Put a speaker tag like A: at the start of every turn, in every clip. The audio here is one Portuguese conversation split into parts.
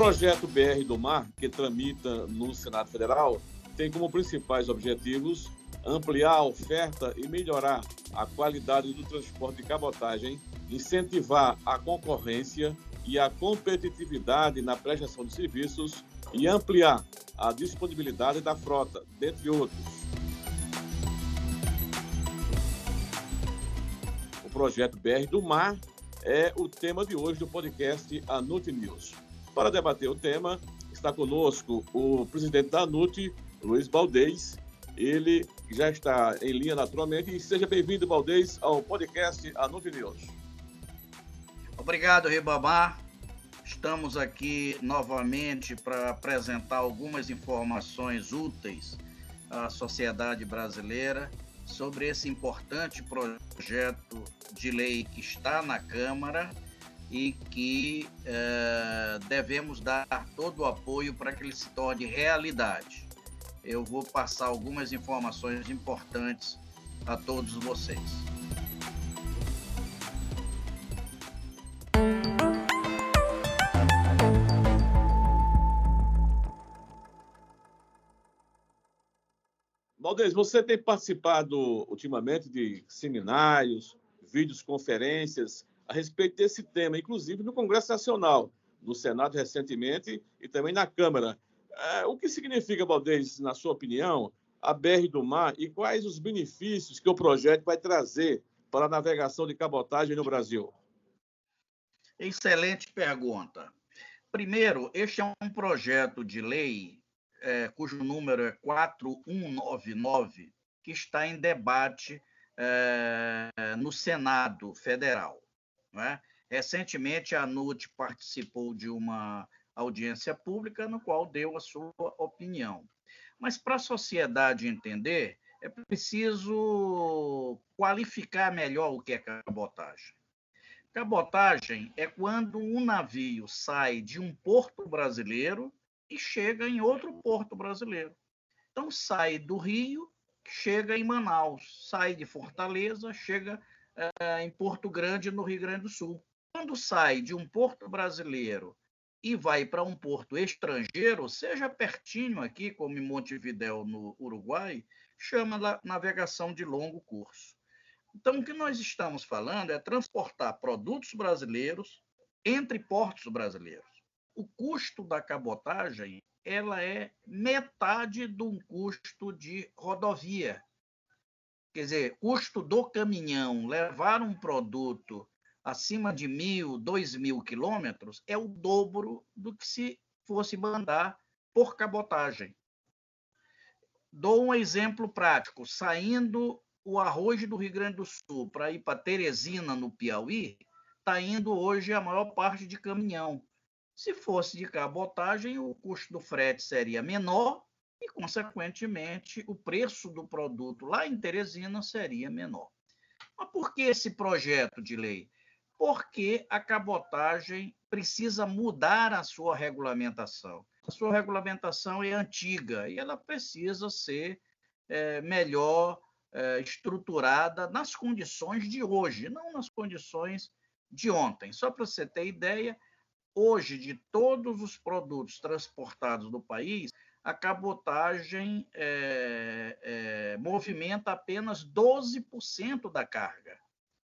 A: projeto BR do Mar, que tramita no Senado Federal, tem como principais objetivos ampliar a oferta e melhorar a qualidade do transporte de cabotagem, incentivar a concorrência e a competitividade na prestação de serviços e ampliar a disponibilidade da frota, dentre outros. O projeto BR do Mar é o tema de hoje do podcast Anute News. Para debater o tema, está conosco o presidente da ANUT, Luiz Baldez. Ele já está em linha naturalmente. E seja bem-vindo, Baldez, ao podcast Anute News.
B: Obrigado, Ribamar. Estamos aqui novamente para apresentar algumas informações úteis à sociedade brasileira sobre esse importante projeto de lei que está na Câmara e que eh, devemos dar todo o apoio para que ele se torne realidade. Eu vou passar algumas informações importantes a todos vocês.
A: Valdez, você tem participado ultimamente de seminários, vídeos, conferências a respeito desse tema, inclusive no Congresso Nacional, no Senado recentemente e também na Câmara. É, o que significa, Valdez, na sua opinião, a BR do Mar e quais os benefícios que o projeto vai trazer para a navegação de cabotagem no Brasil?
B: Excelente pergunta. Primeiro, este é um projeto de lei é, cujo número é 4199, que está em debate é, no Senado Federal. É? Recentemente, a NUT participou de uma audiência pública no qual deu a sua opinião. Mas para a sociedade entender, é preciso qualificar melhor o que é cabotagem. Cabotagem é quando um navio sai de um porto brasileiro e chega em outro porto brasileiro. Então, sai do Rio, chega em Manaus, sai de Fortaleza, chega é, em Porto Grande, no Rio Grande do Sul. Quando sai de um porto brasileiro e vai para um porto estrangeiro, seja pertinho aqui, como em Montevidéu, no Uruguai, chama navegação de longo curso. Então, o que nós estamos falando é transportar produtos brasileiros entre portos brasileiros o custo da cabotagem ela é metade de um custo de rodovia. Quer dizer, custo do caminhão levar um produto acima de mil, dois mil quilômetros é o dobro do que se fosse mandar por cabotagem. Dou um exemplo prático. Saindo o arroz do Rio Grande do Sul para ir para Teresina, no Piauí, está indo hoje a maior parte de caminhão. Se fosse de cabotagem, o custo do frete seria menor e, consequentemente, o preço do produto lá em Teresina seria menor. Mas por que esse projeto de lei? Porque a cabotagem precisa mudar a sua regulamentação. A sua regulamentação é antiga e ela precisa ser é, melhor é, estruturada nas condições de hoje, não nas condições de ontem. Só para você ter ideia, Hoje, de todos os produtos transportados no país, a cabotagem é, é, movimenta apenas 12% da carga.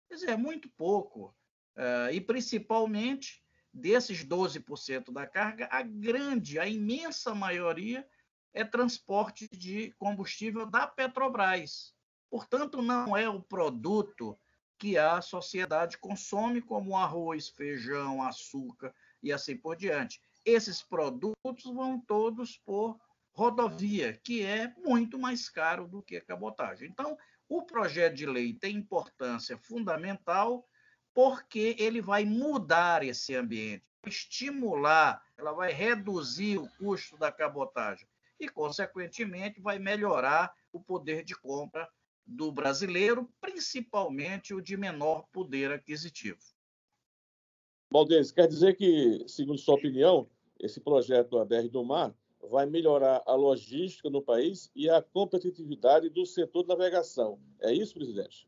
B: Quer dizer, é muito pouco. É, e, principalmente, desses 12% da carga, a grande, a imensa maioria é transporte de combustível da Petrobras. Portanto, não é o produto que a sociedade consome, como arroz, feijão, açúcar, e assim por diante. Esses produtos vão todos por rodovia, que é muito mais caro do que a cabotagem. Então, o projeto de lei tem importância fundamental porque ele vai mudar esse ambiente, estimular, ela vai reduzir o custo da cabotagem e, consequentemente, vai melhorar o poder de compra do brasileiro, principalmente o de menor poder aquisitivo.
A: Valdez, quer dizer que, segundo sua opinião, esse projeto ABR do Mar vai melhorar a logística no país e a competitividade do setor de navegação. É isso, presidente?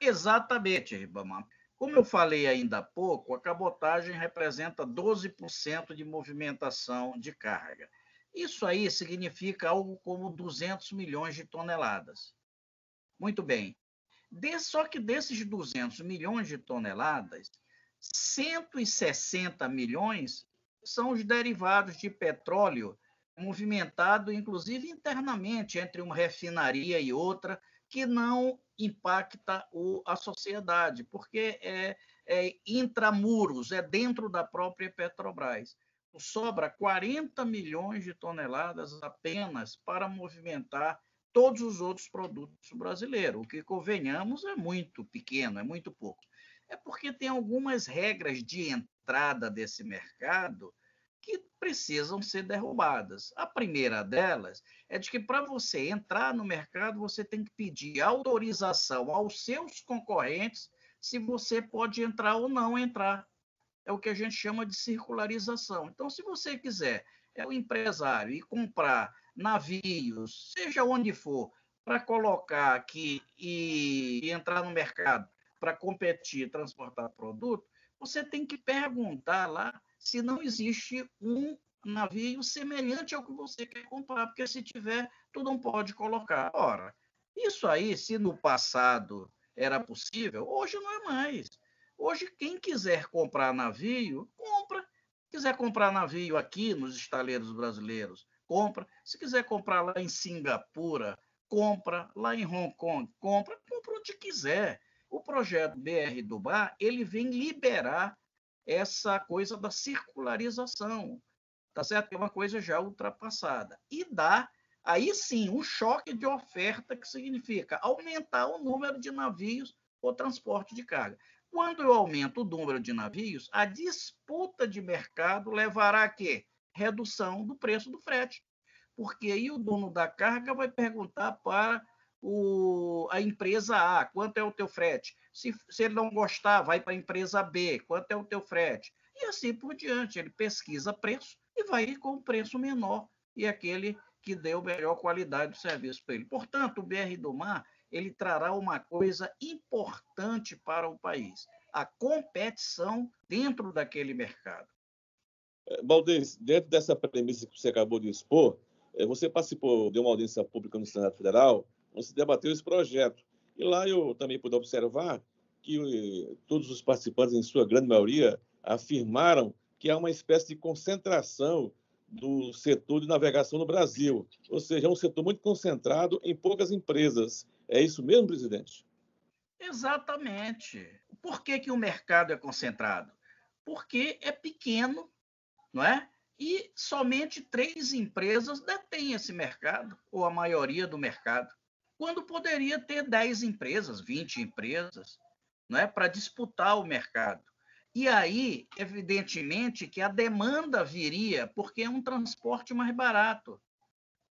B: Exatamente, Ribamar. Como eu falei ainda há pouco, a cabotagem representa 12% de movimentação de carga. Isso aí significa algo como 200 milhões de toneladas. Muito bem. De, só que desses 200 milhões de toneladas, 160 milhões são os derivados de petróleo movimentado, inclusive internamente, entre uma refinaria e outra, que não impacta o, a sociedade, porque é, é intramuros, é dentro da própria Petrobras. Sobra 40 milhões de toneladas apenas para movimentar todos os outros produtos brasileiros. O que convenhamos é muito pequeno, é muito pouco. É porque tem algumas regras de entrada desse mercado que precisam ser derrubadas. A primeira delas é de que para você entrar no mercado, você tem que pedir autorização aos seus concorrentes se você pode entrar ou não entrar. É o que a gente chama de circularização. Então, se você quiser, é o empresário, e comprar navios, seja onde for, para colocar aqui e entrar no mercado para competir, transportar produto, você tem que perguntar lá se não existe um navio semelhante ao que você quer comprar, porque se tiver, tu não pode colocar. Ora, isso aí, se no passado era possível, hoje não é mais. Hoje, quem quiser comprar navio, compra. Quiser comprar navio aqui nos estaleiros brasileiros, compra. Se quiser comprar lá em Singapura, compra. Lá em Hong Kong, compra. Compra onde quiser. O projeto BR do Bar, ele vem liberar essa coisa da circularização, tá certo? É uma coisa já ultrapassada. E dá, aí sim, um choque de oferta, que significa aumentar o número de navios ou transporte de carga. Quando eu aumento o número de navios, a disputa de mercado levará a quê? Redução do preço do frete. Porque aí o dono da carga vai perguntar para o, a empresa A, quanto é o teu frete? Se, se ele não gostar, vai para a empresa B, quanto é o teu frete? E assim por diante. Ele pesquisa preço e vai com o preço menor e aquele que deu melhor qualidade do serviço para ele. Portanto, o BR do Mar ele trará uma coisa importante para o país: a competição dentro daquele mercado.
A: Baldes, dentro dessa premissa que você acabou de expor, eh, você participou de uma audiência pública no Senado Federal se debateu esse projeto. E lá eu também pude observar que eh, todos os participantes, em sua grande maioria, afirmaram que há uma espécie de concentração do setor de navegação no Brasil, ou seja, é um setor muito concentrado em poucas empresas. É isso mesmo, presidente?
B: Exatamente. Por que, que o mercado é concentrado? Porque é pequeno, não é? E somente três empresas detêm esse mercado, ou a maioria do mercado quando poderia ter 10 empresas, 20 empresas, não é, para disputar o mercado. E aí, evidentemente, que a demanda viria porque é um transporte mais barato.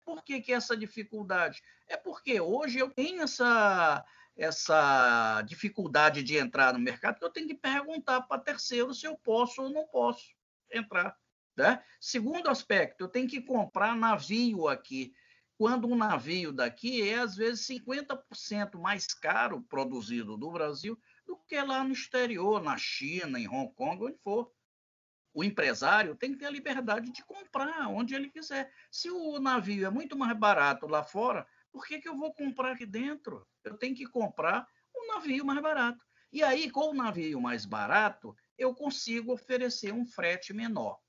B: Por que, que essa dificuldade? É porque hoje eu tenho essa, essa dificuldade de entrar no mercado, que eu tenho que perguntar para terceiro se eu posso ou não posso entrar. Né? Segundo aspecto, eu tenho que comprar navio aqui quando um navio daqui é, às vezes, 50% mais caro produzido no Brasil do que lá no exterior, na China, em Hong Kong, onde for. O empresário tem que ter a liberdade de comprar onde ele quiser. Se o navio é muito mais barato lá fora, por que, que eu vou comprar aqui dentro? Eu tenho que comprar um navio mais barato. E aí, com o navio mais barato, eu consigo oferecer um frete menor.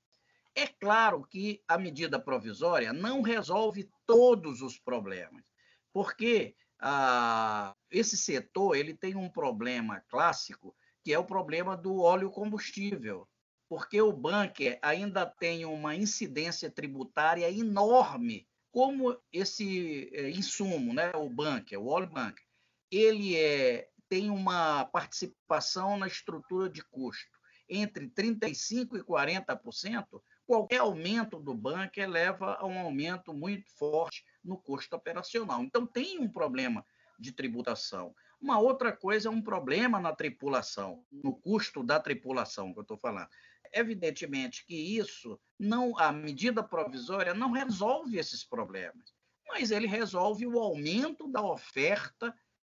B: É claro que a medida provisória não resolve todos os problemas, porque ah, esse setor ele tem um problema clássico, que é o problema do óleo combustível, porque o bunker ainda tem uma incidência tributária enorme, como esse é, insumo, né, o bunker, o óleo bunker, ele é, tem uma participação na estrutura de custo entre 35% e 40%, qualquer aumento do bunker leva a um aumento muito forte no custo operacional. Então, tem um problema de tributação. Uma outra coisa é um problema na tripulação, no custo da tripulação que eu estou falando. Evidentemente que isso não, a medida provisória não resolve esses problemas, mas ele resolve o aumento da oferta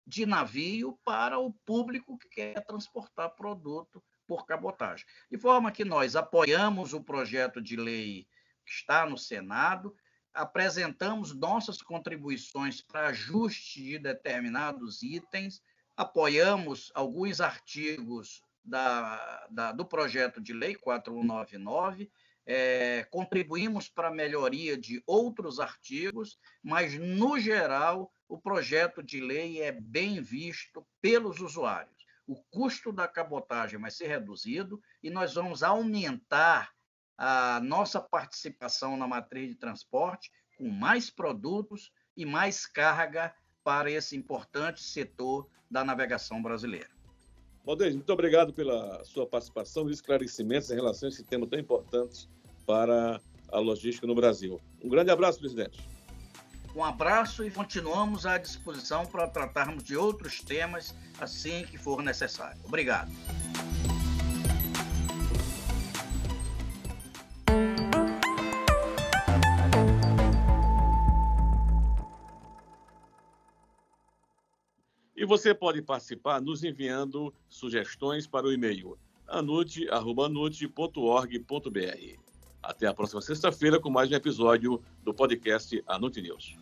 B: de navio para o público que quer transportar produto por cabotagem. De forma que nós apoiamos o projeto de lei que está no Senado, apresentamos nossas contribuições para ajuste de determinados itens, apoiamos alguns artigos da, da, do projeto de lei 4199, é, contribuímos para a melhoria de outros artigos, mas, no geral, o projeto de lei é bem visto pelos usuários. O custo da cabotagem vai ser reduzido e nós vamos aumentar a nossa participação na matriz de transporte com mais produtos e mais carga para esse importante setor da navegação brasileira.
A: Valdez, muito obrigado pela sua participação e esclarecimentos em relação a esse tema tão importante para a logística no Brasil. Um grande abraço, presidente.
B: Um abraço e continuamos à disposição para tratarmos de outros temas assim que for necessário. Obrigado.
A: E você pode participar nos enviando sugestões para o e-mail anude.org.br. Até a próxima sexta-feira com mais um episódio do podcast Anute News.